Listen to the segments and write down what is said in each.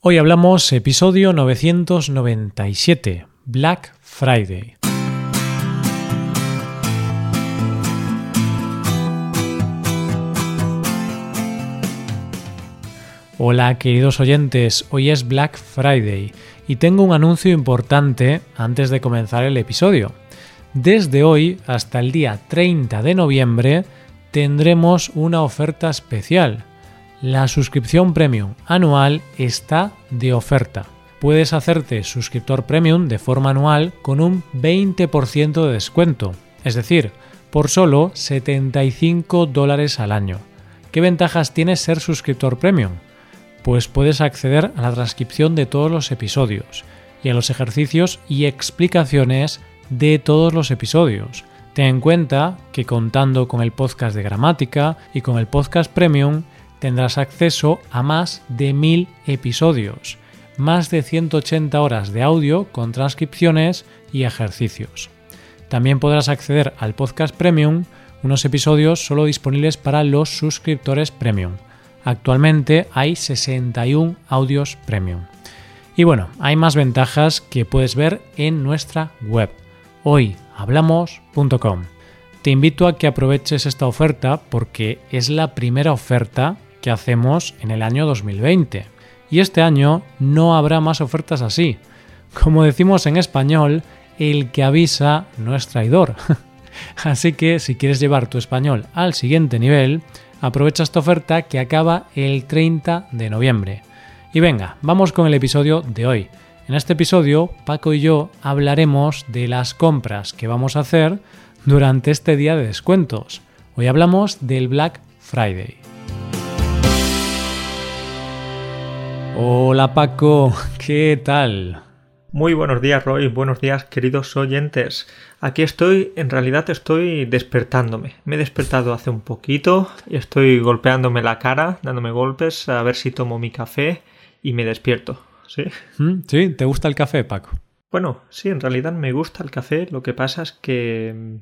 Hoy hablamos episodio 997, Black Friday. Hola queridos oyentes, hoy es Black Friday y tengo un anuncio importante antes de comenzar el episodio. Desde hoy hasta el día 30 de noviembre tendremos una oferta especial la suscripción premium anual está de oferta. Puedes hacerte suscriptor premium de forma anual con un 20% de descuento, es decir, por solo 75 dólares al año. ¿Qué ventajas tiene ser suscriptor premium? Pues puedes acceder a la transcripción de todos los episodios y a los ejercicios y explicaciones de todos los episodios. Ten en cuenta que contando con el podcast de gramática y con el podcast premium, tendrás acceso a más de 1000 episodios, más de 180 horas de audio con transcripciones y ejercicios. También podrás acceder al podcast premium, unos episodios solo disponibles para los suscriptores premium. Actualmente hay 61 audios premium. Y bueno, hay más ventajas que puedes ver en nuestra web, hoyhablamos.com. Te invito a que aproveches esta oferta porque es la primera oferta que hacemos en el año 2020. Y este año no habrá más ofertas así. Como decimos en español, el que avisa no es traidor. Así que si quieres llevar tu español al siguiente nivel, aprovecha esta oferta que acaba el 30 de noviembre. Y venga, vamos con el episodio de hoy. En este episodio, Paco y yo hablaremos de las compras que vamos a hacer durante este día de descuentos. Hoy hablamos del Black Friday. Hola Paco, ¿qué tal? Muy buenos días Roy, buenos días queridos oyentes. Aquí estoy, en realidad estoy despertándome. Me he despertado hace un poquito y estoy golpeándome la cara, dándome golpes a ver si tomo mi café y me despierto. ¿Sí? ¿Mm? ¿Sí? ¿Te gusta el café, Paco? Bueno, sí, en realidad me gusta el café. Lo que pasa es que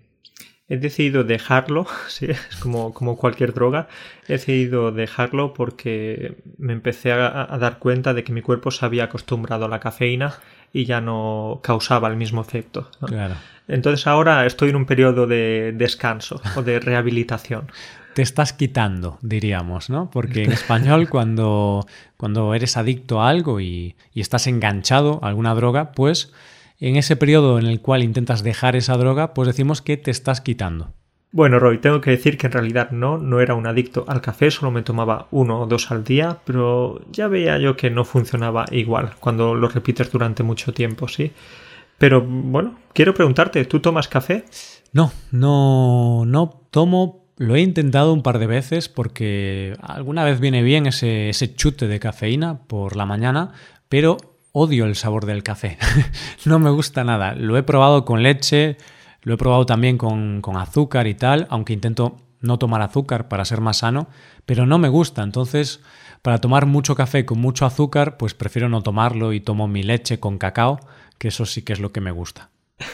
he decidido dejarlo, sí, es como, como cualquier droga, he decidido dejarlo porque me empecé a, dar cuenta de que mi cuerpo se había acostumbrado a la cafeína y ya no causaba el mismo efecto. Entonces ahora estoy en un periodo de descanso o de rehabilitación. Te estás quitando, diríamos, ¿no? Porque en español cuando, cuando eres adicto a algo y, y estás enganchado a alguna droga, pues en ese periodo en el cual intentas dejar esa droga, pues decimos que te estás quitando. Bueno, Roy, tengo que decir que en realidad no, no era un adicto al café, solo me tomaba uno o dos al día, pero ya veía yo que no funcionaba igual cuando lo repites durante mucho tiempo, ¿sí? Pero bueno, quiero preguntarte, ¿tú tomas café? No, no, no tomo. Lo he intentado un par de veces porque alguna vez viene bien ese, ese chute de cafeína por la mañana, pero odio el sabor del café. no me gusta nada. Lo he probado con leche, lo he probado también con, azúcar y tal, aunque intento no tomar azúcar para ser más sano, pero no me gusta. Entonces, para tomar mucho café con mucho azúcar, pues prefiero no tomarlo y tomo mi leche con cacao, que eso sí que es lo que me gusta.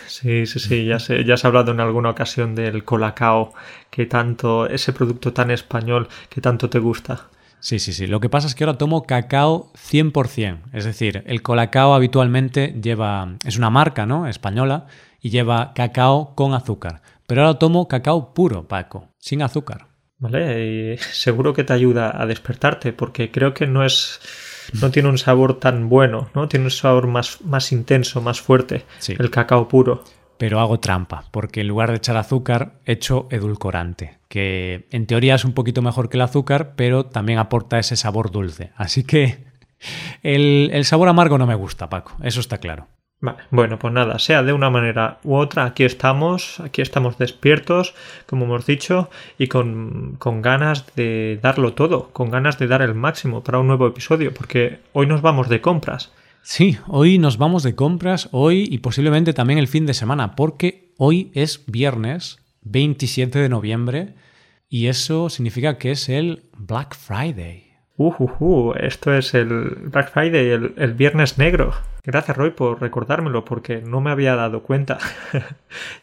Sí, sí, sí, ya, sé, ya has hablado en alguna ocasión del colacao, que tanto, ese producto tan español que tanto te gusta. Sí, sí, sí. Lo que pasa es que ahora tomo cacao 100%. Es decir, el colacao habitualmente lleva, es una marca, ¿no? Española, y lleva cacao con azúcar. Pero ahora tomo cacao puro, Paco, sin azúcar. Vale, y seguro que te ayuda a despertarte, porque creo que no es. No tiene un sabor tan bueno, ¿no? Tiene un sabor más, más intenso, más fuerte, el cacao puro pero hago trampa, porque en lugar de echar azúcar, echo edulcorante, que en teoría es un poquito mejor que el azúcar, pero también aporta ese sabor dulce. Así que el, sabor amargo no me gusta, Paco, eso está claro. Bueno, pues nada, sea de una manera u otra, aquí estamos, aquí estamos despiertos, como hemos dicho, y con, ganas de darlo todo, con ganas de dar el máximo para un nuevo episodio, porque hoy nos vamos de compras. Sí, hoy nos vamos de compras, hoy y posiblemente también el fin de semana, porque hoy es viernes 27 de noviembre y eso significa que es el Black Friday. Uh, uh, uh, esto es el Black Friday, el, el, Viernes Negro. Gracias, Roy, por recordármelo, porque no me había dado cuenta.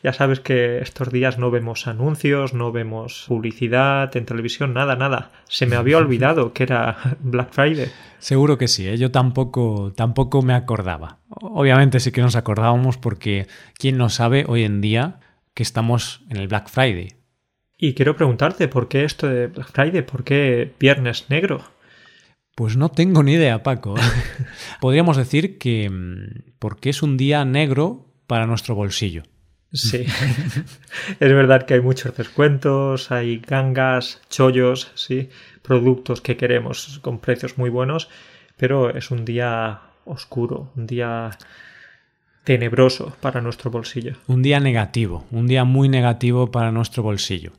ya sabes que estos días no vemos anuncios, no vemos publicidad en televisión, nada, nada. Se me había olvidado que era Black Friday. Seguro que sí, ¿eh? yo tampoco, tampoco me acordaba. Obviamente sí que nos acordábamos porque quién no sabe hoy en día que estamos en el Black Friday. Y quiero preguntarte, ¿por qué esto de Black Friday? ¿Por qué Viernes Negro? Pues no tengo ni idea, Paco. Podríamos decir que mm, porque es un día negro para nuestro bolsillo. Sí, es verdad que hay muchos descuentos, hay gangas, chollos, sí, productos que queremos con precios muy buenos, pero es un día oscuro, un día tenebroso para nuestro bolsillo. Un día negativo, un día muy negativo para nuestro bolsillo.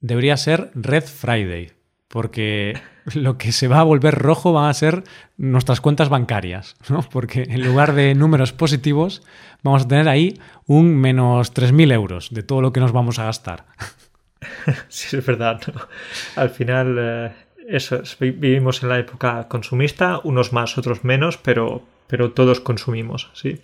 Debería ser Red Friday, porque lo que se va a volver rojo van a ser nuestras cuentas bancarias, ¿no? Porque en lugar de números positivos vamos a tener ahí un menos 3.000 euros de todo lo que nos vamos a gastar. Sí, es verdad. Al final, eh, eso vivimos en la época consumista, unos más, otros menos, pero, pero todos consumimos, ¿sí?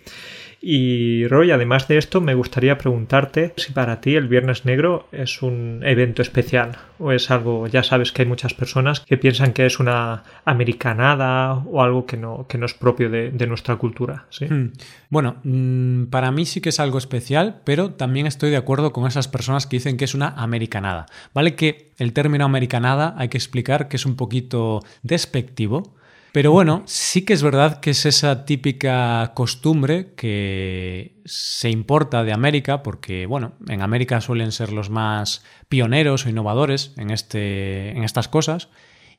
Y Roy, además de esto, me gustaría preguntarte si para ti el Viernes Negro es un evento especial o es algo, ya sabes que hay muchas personas que piensan que es una americanada o algo que no, que no es propio de, nuestra cultura. ¿sí? Hmm. Bueno, mm, para mí sí que es algo especial, pero también estoy de acuerdo con esas personas que dicen que es una americanada. Vale que el término americanada hay que explicar que es un poquito despectivo pero bueno, sí que es verdad que es esa típica costumbre que se importa de América, porque bueno, en América suelen ser los más pioneros o innovadores en, este, en estas cosas,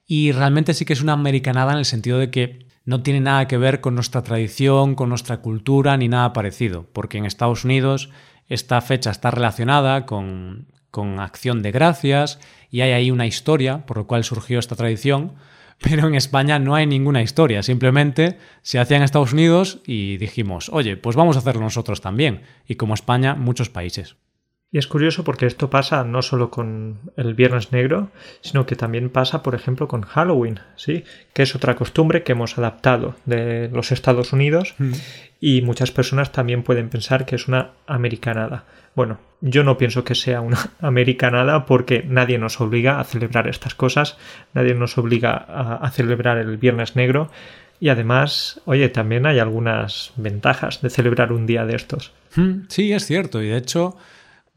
y realmente sí que es una americanada en el sentido de que no tiene nada que ver con nuestra tradición, con nuestra cultura, ni nada parecido, porque en Estados Unidos esta fecha está relacionada con, con acción de gracias y hay ahí una historia por lo cual surgió esta tradición pero en España no hay ninguna historia, simplemente se hacía en Estados Unidos y dijimos, oye, pues vamos a hacerlo nosotros también, y como España, muchos países. Y es curioso porque esto pasa no solo con el Viernes Negro, sino que también pasa, por ejemplo, con Halloween, ¿sí? Que es otra costumbre que hemos adaptado de los Estados Unidos mm. y muchas personas también pueden pensar que es una americanada. Bueno, yo no pienso que sea una americanada porque nadie nos obliga a celebrar estas cosas, nadie nos obliga a, celebrar el Viernes Negro y además, oye, también hay algunas ventajas de celebrar un día de estos. Hmm, sí, es cierto y de hecho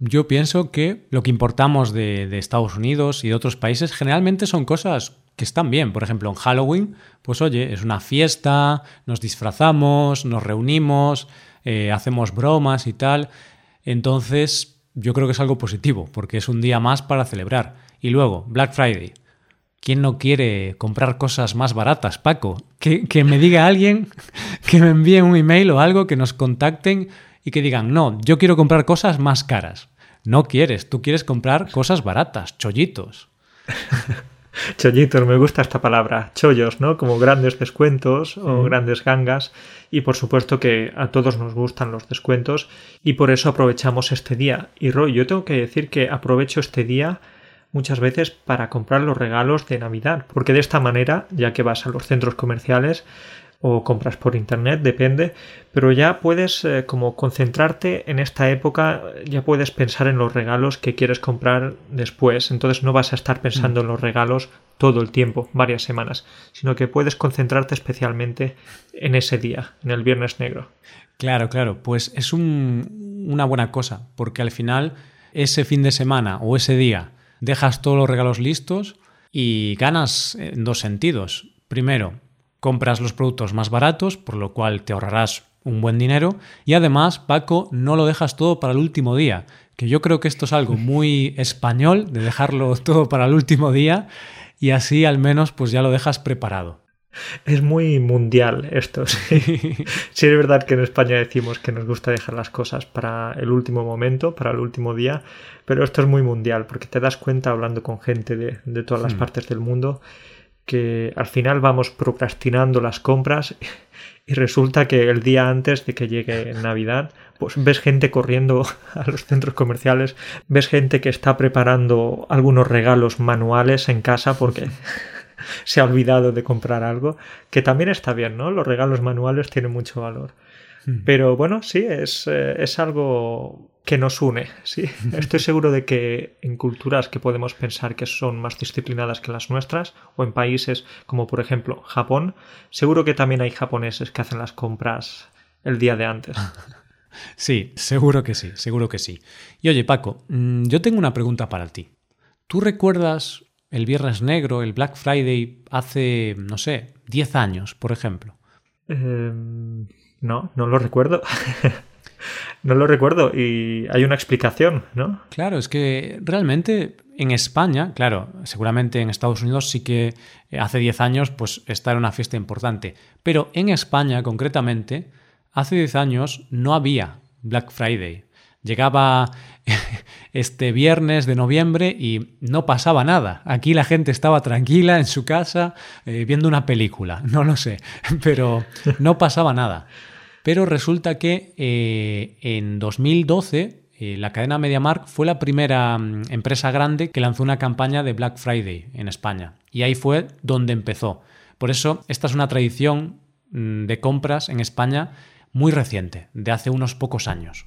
yo pienso que lo que importamos de, Estados Unidos y de otros países generalmente son cosas que están bien. Por ejemplo, en Halloween, pues oye, es una fiesta, nos disfrazamos, nos reunimos, eh, hacemos bromas y tal. Entonces, yo creo que es algo positivo, porque es un día más para celebrar. Y luego, Black Friday. ¿Quién no quiere comprar cosas más baratas, Paco? Que, que me diga alguien, que me envíe un email o algo, que nos contacten y que digan, no, yo quiero comprar cosas más caras. No quieres, tú quieres comprar cosas baratas, chollitos. Chollitos, me gusta esta palabra. Chollos, ¿no? Como grandes descuentos o grandes gangas. Y por supuesto que a todos nos gustan los descuentos y por eso aprovechamos este día. Y Roy, yo tengo que decir que aprovecho este día muchas veces para comprar los regalos de Navidad, porque de esta manera, ya que vas a los centros comerciales, o compras por internet, depende, pero ya puedes eh, como concentrarte en esta época, ya puedes pensar en los regalos que quieres comprar después, entonces no vas a estar pensando en los regalos todo el tiempo, varias semanas, sino que puedes concentrarte especialmente en ese día, en el viernes negro. Claro, claro, pues es una buena cosa, porque al final ese fin de semana o ese día dejas todos los regalos listos y ganas en dos sentidos. Primero, compras los productos más baratos, por lo cual te ahorrarás un buen dinero. Y además, Paco, no lo dejas todo para el último día, que yo creo que esto es algo muy español, de dejarlo todo para el último día, y así al menos pues ya lo dejas preparado. Es muy mundial esto. Sí. sí, es verdad que en España decimos que nos gusta dejar las cosas para el último momento, para el último día, pero esto es muy mundial porque te das cuenta hablando con gente de, todas las hmm. partes del mundo que al final vamos procrastinando las compras y resulta que el día antes de que llegue Navidad, pues ves gente corriendo a los centros comerciales, ves gente que está preparando algunos regalos manuales en casa porque se ha olvidado de comprar algo, que también está bien, ¿no? Los regalos manuales tienen mucho valor. Hmm. Pero bueno, sí, es, eh, es algo que nos une, sí. Estoy seguro de que en culturas que podemos pensar que son más disciplinadas que las nuestras, o en países como por ejemplo Japón, seguro que también hay japoneses que hacen las compras el día de antes. Sí, seguro que sí, seguro que sí. Y oye, Paco, mm, yo tengo una pregunta para ti. ¿Tú recuerdas el Viernes Negro, el Black Friday, hace, no sé, 10 años, por ejemplo? Em, no, no lo recuerdo. no lo recuerdo y hay una explicación, ¿no? Claro, es que realmente en España, claro, seguramente en Estados Unidos sí que hace 10 años pues esta era una fiesta importante, pero en España concretamente, hace 10 años no había Black Friday. Llegaba este viernes de noviembre y no pasaba nada. Aquí la gente estaba tranquila en su casa eh, viendo una película, no lo sé, pero no pasaba nada. Pero resulta que eh, en 2012 eh, la cadena MediaMark fue la primera mm, empresa grande que lanzó una campaña de Black Friday en España. Y ahí fue donde empezó. Por eso esta es una tradición mm, de compras en España muy reciente, de hace unos pocos años.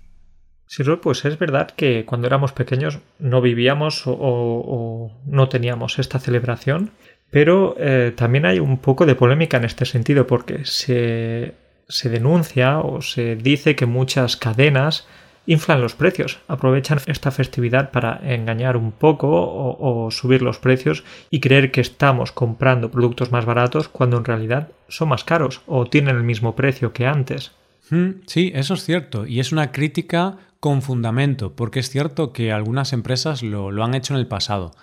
Sí, pues es verdad que cuando éramos pequeños no vivíamos o, no teníamos esta celebración, pero eh, también hay un poco de polémica en este sentido porque se, se denuncia o se dice que muchas cadenas inflan los precios, aprovechan esta festividad para engañar un poco o, subir los precios y creer que estamos comprando productos más baratos cuando en realidad son más caros o tienen el mismo precio que antes. Mm, sí, eso es cierto y es una crítica con fundamento, porque es cierto que algunas empresas lo, han hecho en el pasado.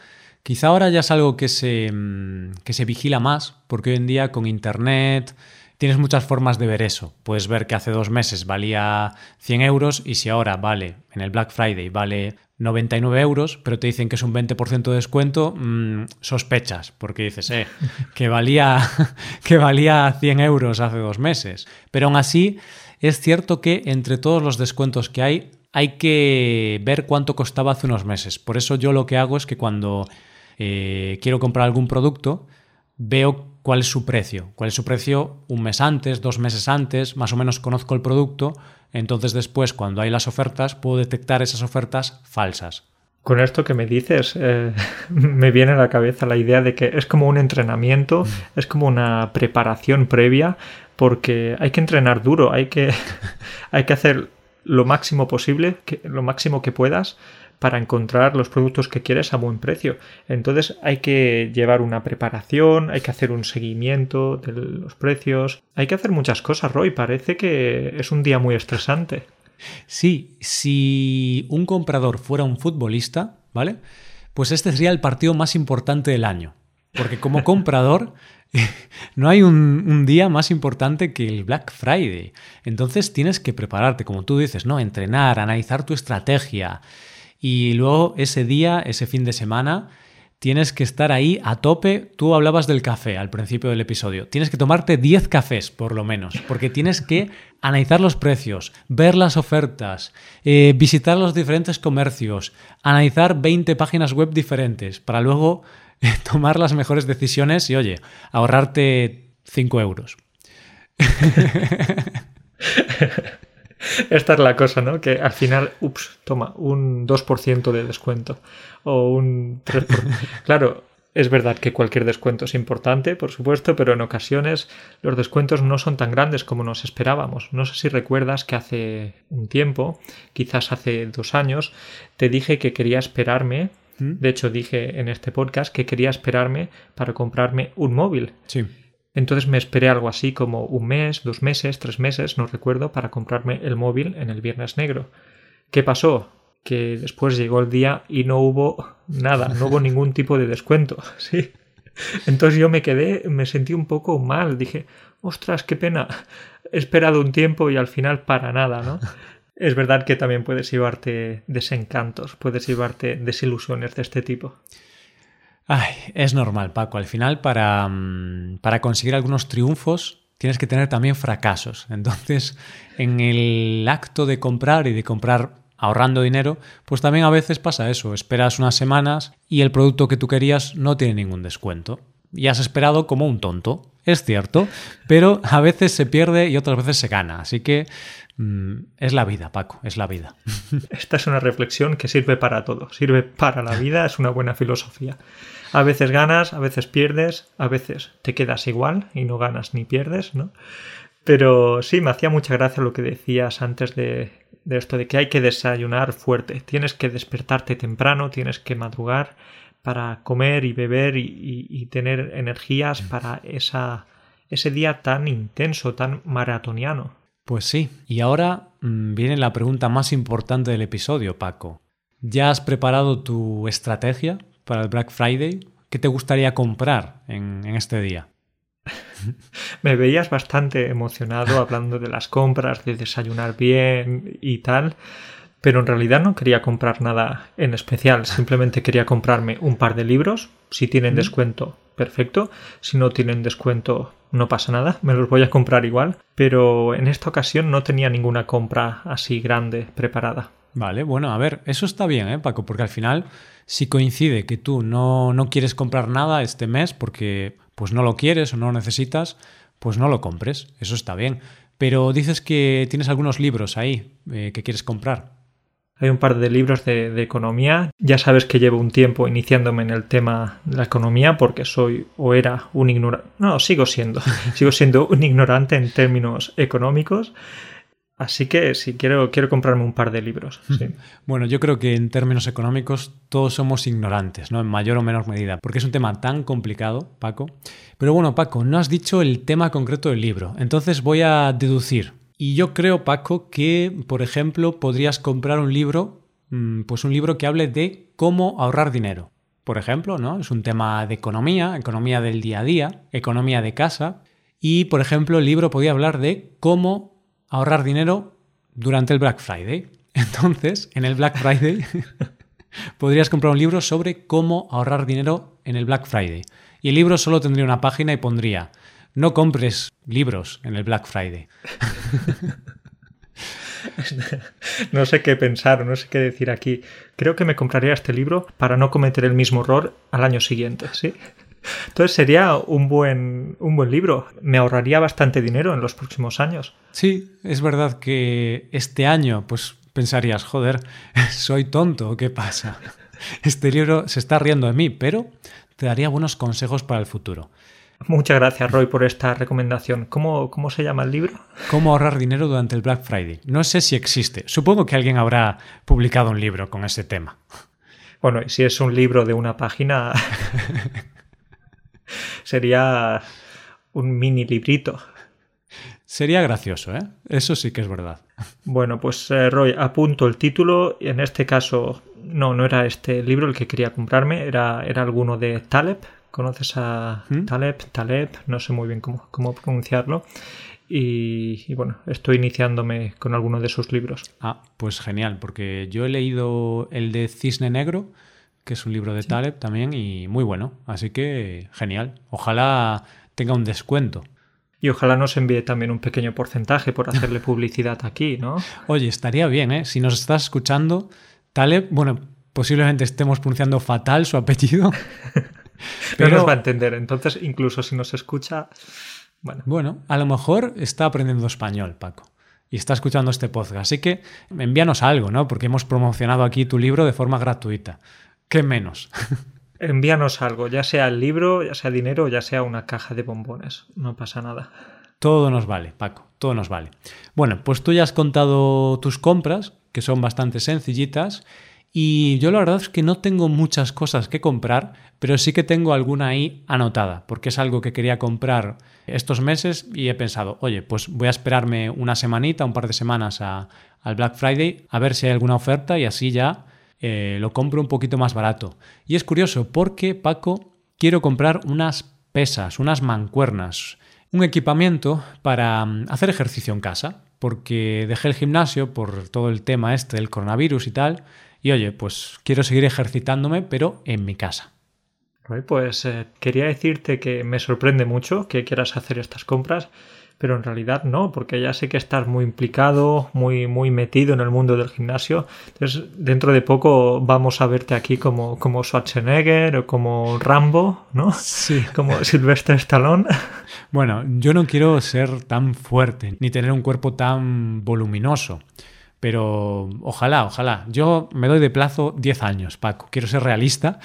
Quizá ahora ya es algo que se, mm, que se vigila más, porque hoy en día con Internet tienes muchas formas de ver eso. Puedes ver que hace dos meses valía 100 euros y si ahora vale, en el Black Friday, vale 99 euros, pero te dicen que es un 20% de descuento, mm, sospechas, porque dices, eh, que valía, que valía 100 euros hace dos meses. Pero aún así, es cierto que entre todos los descuentos que hay, hay que ver cuánto costaba hace unos meses. Por eso yo lo que hago es que cuando eh, quiero comprar algún producto, veo cuál es su precio. Cuál es su precio un mes antes, dos meses antes, más o menos conozco el producto, entonces después cuando hay las ofertas puedo detectar esas ofertas falsas. Con esto que me dices, eh, me viene a la cabeza la idea de que es como un entrenamiento, mm. es como una preparación previa, porque hay que entrenar duro, hay que, hay que hacer lo máximo posible, lo máximo que puedas para encontrar los productos que quieres a buen precio. Entonces hay que llevar una preparación, hay que hacer un seguimiento de los precios, hay que hacer muchas cosas, Roy. Parece que es un día muy estresante. Sí, si un comprador fuera un futbolista, ¿vale? Pues este sería el partido más importante del año. Porque como comprador no hay un, día más importante que el Black Friday. Entonces tienes que prepararte, como tú dices, ¿no? Entrenar, analizar tu estrategia. Y luego ese día, ese fin de semana, tienes que estar ahí a tope. Tú hablabas del café al principio del episodio. Tienes que tomarte 10 cafés, por lo menos, porque tienes que analizar los precios, ver las ofertas, eh, visitar los diferentes comercios, analizar 20 páginas web diferentes, para luego tomar las mejores decisiones y, oye, ahorrarte 5 euros. Esta es la cosa, ¿no? Que al final, ups, toma un 2% de descuento o un 3%. claro, es verdad que cualquier descuento es importante, por supuesto, pero en ocasiones los descuentos no son tan grandes como nos esperábamos. No sé si recuerdas que hace un tiempo, quizás hace dos años, te dije que quería esperarme de hecho, dije en este podcast que quería esperarme para comprarme un móvil. Sí. Entonces me esperé algo así como un mes, dos meses, tres meses, no recuerdo, para comprarme el móvil en el Viernes Negro. ¿Qué pasó? Que después llegó el día y no hubo nada, no hubo ningún tipo de descuento. Sí. Entonces yo me quedé, me sentí un poco mal. Dije, ostras, qué pena. He esperado un tiempo y al final para nada, ¿no? es verdad que también puedes llevarte desencantos, puedes llevarte desilusiones de este tipo. Ay, es normal, Paco. Al final, para, mm, para conseguir algunos triunfos, tienes que tener también fracasos. Entonces, en el acto de comprar y de comprar ahorrando dinero, pues también a veces pasa eso. Esperas unas semanas y el producto que tú querías no tiene ningún descuento. y has esperado como un tonto. Es cierto, pero a veces se pierde y otras veces se gana. Así que mm, es la vida, Paco, es la vida. Esta es una reflexión que sirve para todo. Sirve para la vida, es una buena filosofía. A veces ganas, a veces pierdes, a veces te quedas igual y no ganas ni pierdes, ¿no? Pero sí, me hacía mucha gracia lo que decías antes de, de esto de que hay que desayunar fuerte. Tienes que despertarte temprano, tienes que madrugar para comer y beber y, tener energías para esa, ese día tan intenso, tan maratoniano. Pues sí, y ahora mm, viene la pregunta más importante del episodio, Paco. ¿Ya has preparado tu estrategia para el Black Friday? ¿Qué te gustaría comprar en, en este día? Me veías bastante emocionado hablando de las compras, de desayunar bien y tal pero en realidad no quería comprar nada en especial, simplemente quería comprarme un par de libros, si tienen descuento, perfecto, si no tienen descuento, no pasa nada, me los voy a comprar igual, pero en esta ocasión no tenía ninguna compra así grande preparada. Vale, bueno, a ver, eso está bien, ¿eh, Paco? Porque al final, si coincide que tú no, no quieres comprar nada este mes porque pues no lo quieres o no lo necesitas, pues no lo compres, eso está bien. Pero dices que tienes algunos libros ahí eh, que quieres comprar. Hay un par de libros de, economía. Ya sabes que llevo un tiempo iniciándome en el tema de la economía porque soy o era un ignorante. No, sigo siendo. sigo siendo un ignorante en términos económicos. Así que sí, quiero, quiero comprarme un par de libros. Bueno, yo creo que en términos económicos todos somos ignorantes, ¿no? En mayor o menor medida, porque es un tema tan complicado, Paco. Pero bueno, Paco, no has dicho el tema concreto del libro, entonces voy a deducir. Y yo creo, Paco, que, por ejemplo, podrías comprar un libro, mm, pues un libro que hable de cómo ahorrar dinero. Por ejemplo, ¿no? Es un tema de economía, economía del día a día, economía de casa. Y, por ejemplo, el libro podría hablar de cómo ahorrar dinero durante el Black Friday. Entonces, en el Black Friday podrías comprar un libro sobre cómo ahorrar dinero en el Black Friday. Y el libro solo tendría una página y pondría no compres libros en el Black Friday. no sé qué pensar, no sé qué decir aquí. Creo que me compraría este libro para no cometer el mismo error al año siguiente, ¿sí? Entonces sería un buen, un buen libro. Me ahorraría bastante dinero en los próximos años. Sí, es verdad que este año, pues pensarías, joder, soy tonto, ¿qué pasa? Este libro se está riendo de mí, pero te daría buenos consejos para el futuro. Muchas gracias, Roy, por esta recomendación. ¿Cómo, ¿Cómo se llama el libro? Cómo ahorrar dinero durante el Black Friday. No sé si existe. Supongo que alguien habrá publicado un libro con ese tema. Bueno, si es un libro de una página, sería un mini librito. Sería gracioso, ¿eh? Eso sí que es verdad. Bueno, pues eh, Roy, apunto el título. En este caso, no, no era este libro el que quería comprarme, era, era alguno de Taleb, ¿Conoces a ¿Mm? Taleb? Taleb, no sé muy bien cómo, cómo pronunciarlo. Y, bueno, estoy iniciándome con alguno de sus libros. Ah, pues genial, porque yo he leído el de Cisne Negro, que es un libro de Taleb también, y muy bueno. Así que genial. Ojalá tenga un descuento. Y ojalá nos envíe también un pequeño porcentaje por hacerle publicidad aquí, ¿no? Oye, estaría bien, ¿eh? Si nos estás escuchando, Taleb, bueno, posiblemente estemos pronunciando fatal su apellido. Pero no nos va a entender. Entonces, incluso si nos escucha. Bueno. bueno, a lo mejor está aprendiendo español, Paco. Y está escuchando este podcast. Así que envíanos algo, ¿no? Porque hemos promocionado aquí tu libro de forma gratuita. ¿Qué menos? envíanos algo, ya sea el libro, ya sea dinero, ya sea una caja de bombones. No pasa nada. Todo nos vale, Paco, todo nos vale. Bueno, pues tú ya has contado tus compras, que son bastante sencillitas, y yo la verdad es que no tengo muchas cosas que comprar, pero sí que tengo alguna ahí anotada, porque es algo que quería comprar estos meses y he pensado, oye, pues voy a esperarme una semanita, un par de semanas al Black Friday, a ver si hay alguna oferta y así ya eh, lo compro un poquito más barato. Y es curioso porque, Paco, quiero comprar unas pesas, unas mancuernas, un equipamiento para mm, hacer ejercicio en casa, porque dejé el gimnasio por todo el tema este del coronavirus y tal, y oye, pues quiero seguir ejercitándome, pero en mi casa. Pues eh, quería decirte que me sorprende mucho que quieras hacer estas compras, pero en realidad no, porque ya sé que estás muy implicado, muy, muy metido en el mundo del gimnasio. Entonces, dentro de poco vamos a verte aquí como, como Schwarzenegger o como Rambo, ¿no? Sí. Como Sylvester Stallone. Bueno, yo no quiero ser tan fuerte, ni tener un cuerpo tan voluminoso. Pero ojalá, ojalá. Yo me doy de plazo 10 años, Paco. Quiero ser realista.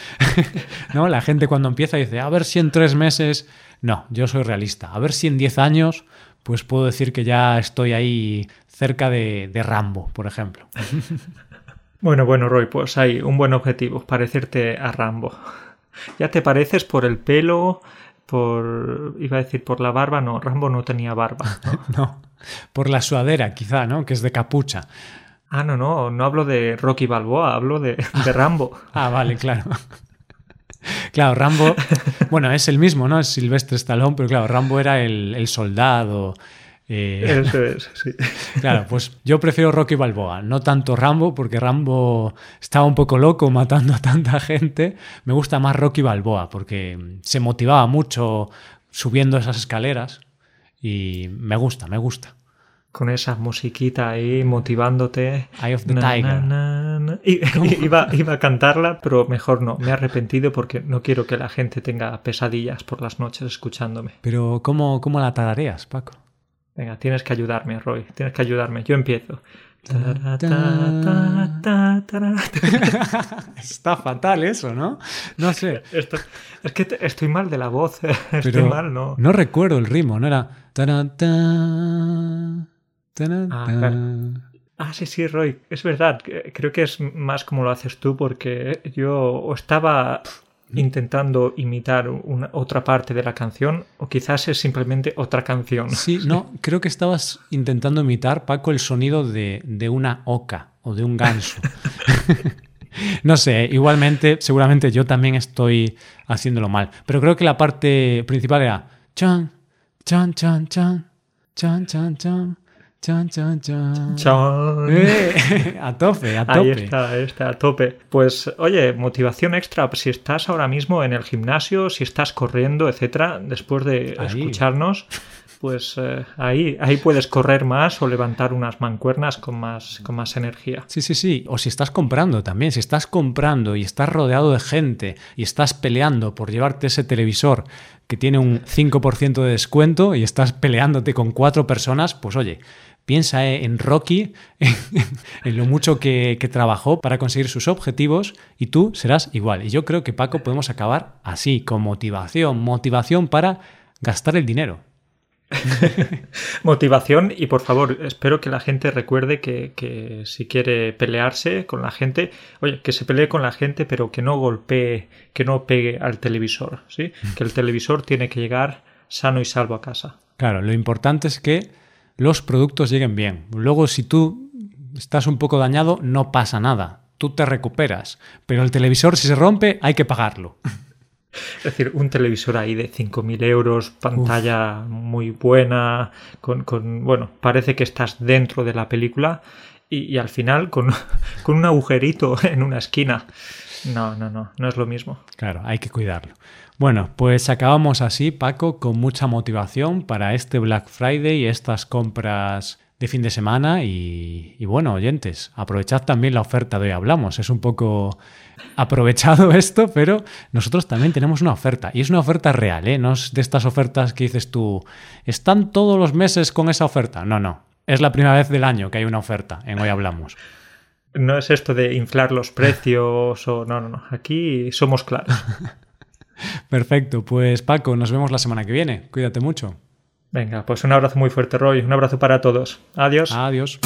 ¿No? La gente cuando empieza dice, a ver si en tres meses. No, yo soy realista. A ver si en 10 años, pues puedo decir que ya estoy ahí cerca de, de Rambo, por ejemplo. Bueno, bueno, Roy, pues hay un buen objetivo, parecerte a Rambo. Ya te pareces por el pelo, por... iba a decir por la barba, no, Rambo no tenía barba. ¿no? no, por la sudadera quizá, ¿no? Que es de capucha. Ah, no, no, no hablo de Rocky Balboa, hablo de, de Rambo. Ah, vale, claro. Claro, Rambo, bueno, es el mismo, ¿no? Es Silvestre Stallone, pero claro, Rambo era el, el soldado. eh, Eso es, sí. Claro, pues yo prefiero Rocky Balboa, no tanto Rambo, porque Rambo estaba un poco loco matando a tanta gente. Me gusta más Rocky Balboa, porque se motivaba mucho subiendo esas escaleras y me gusta, me gusta. Con esa musiquita ahí motivándote. Eye of the Na, Tiger. na, na, na. I- iba, iba a cantarla, pero mejor no. Me he arrepentido porque no quiero que la gente tenga pesadillas por las noches escuchándome. Pero ¿cómo, cómo la tarareas, Paco? Venga, tienes que ayudarme, Roy. Tienes que ayudarme. Yo empiezo. Está fatal eso, ¿no? No sé. Esto- es que te- estoy mal de la voz. Estoy mal, ¿no? no recuerdo el ritmo, ¿no era? Ah, claro. Ah, sí, sí, Roy, es verdad. Creo que es más como lo haces tú, porque yo estaba intentando imitar una, otra parte de la canción, o quizás es simplemente otra canción. Sí, no, creo que estabas intentando imitar, Paco, el sonido de, de una oca o de un ganso. no sé, igualmente, seguramente yo también estoy haciéndolo mal. Pero creo que la parte principal era chan, chan, chan, chan, chan, chan, chan, chan, chan, chan. Chan. Eh, a tope, a tope. Ahí está, ahí está, a tope. Pues, oye, motivación extra. Si estás ahora mismo en el gimnasio, si estás corriendo, etcétera, después de Ahí. escucharnos, pues eh, ahí, ahí puedes correr más o levantar unas mancuernas con más, con más energía. Sí, sí, sí. O si estás comprando también, si estás comprando y estás rodeado de gente y estás peleando por llevarte ese televisor que tiene un 5% de descuento y estás peleándote con cuatro personas, pues oye, piensa eh, en Rocky, en, en lo mucho que, que trabajó para conseguir sus objetivos y tú serás igual. Y yo creo que Paco podemos acabar así, con motivación, motivación para gastar el dinero. Motivación y por favor, espero que la gente recuerde que, que si quiere pelearse con la gente, oye, que se pelee con la gente, pero que no golpee, que no pegue al televisor, ¿sí? Que el televisor tiene que llegar sano y salvo a casa. Claro, lo importante es que los productos lleguen bien. Luego, si tú estás un poco dañado, no pasa nada. Tú te recuperas. Pero el televisor, si se rompe, hay que pagarlo. Es decir, un televisor ahí de 5.000 euros, pantalla muy buena, con, con, bueno, parece que estás dentro de la película y, y al final con, con un agujerito en una esquina. No, no, no, no es lo mismo. Claro, hay que cuidarlo. Bueno, pues acabamos así, Paco, con mucha motivación para este Black Friday y estas compras de fin de semana. Y, y bueno, oyentes, aprovechad también la oferta de hoy hablamos. Es un poco aprovechado esto, pero nosotros también tenemos una oferta. Y es una oferta real, ¿eh? No es de estas ofertas que dices tú, ¿están todos los meses con esa oferta? No, no. Es la primera vez del año que hay una oferta en Hoy Hablamos. No es esto de inflar los precios o no, no, no. Aquí somos claros. Perfecto, pues Paco, nos vemos la semana que viene. Cuídate mucho. Venga, pues un abrazo muy fuerte, Roy. Un abrazo para todos. Adiós. Adiós.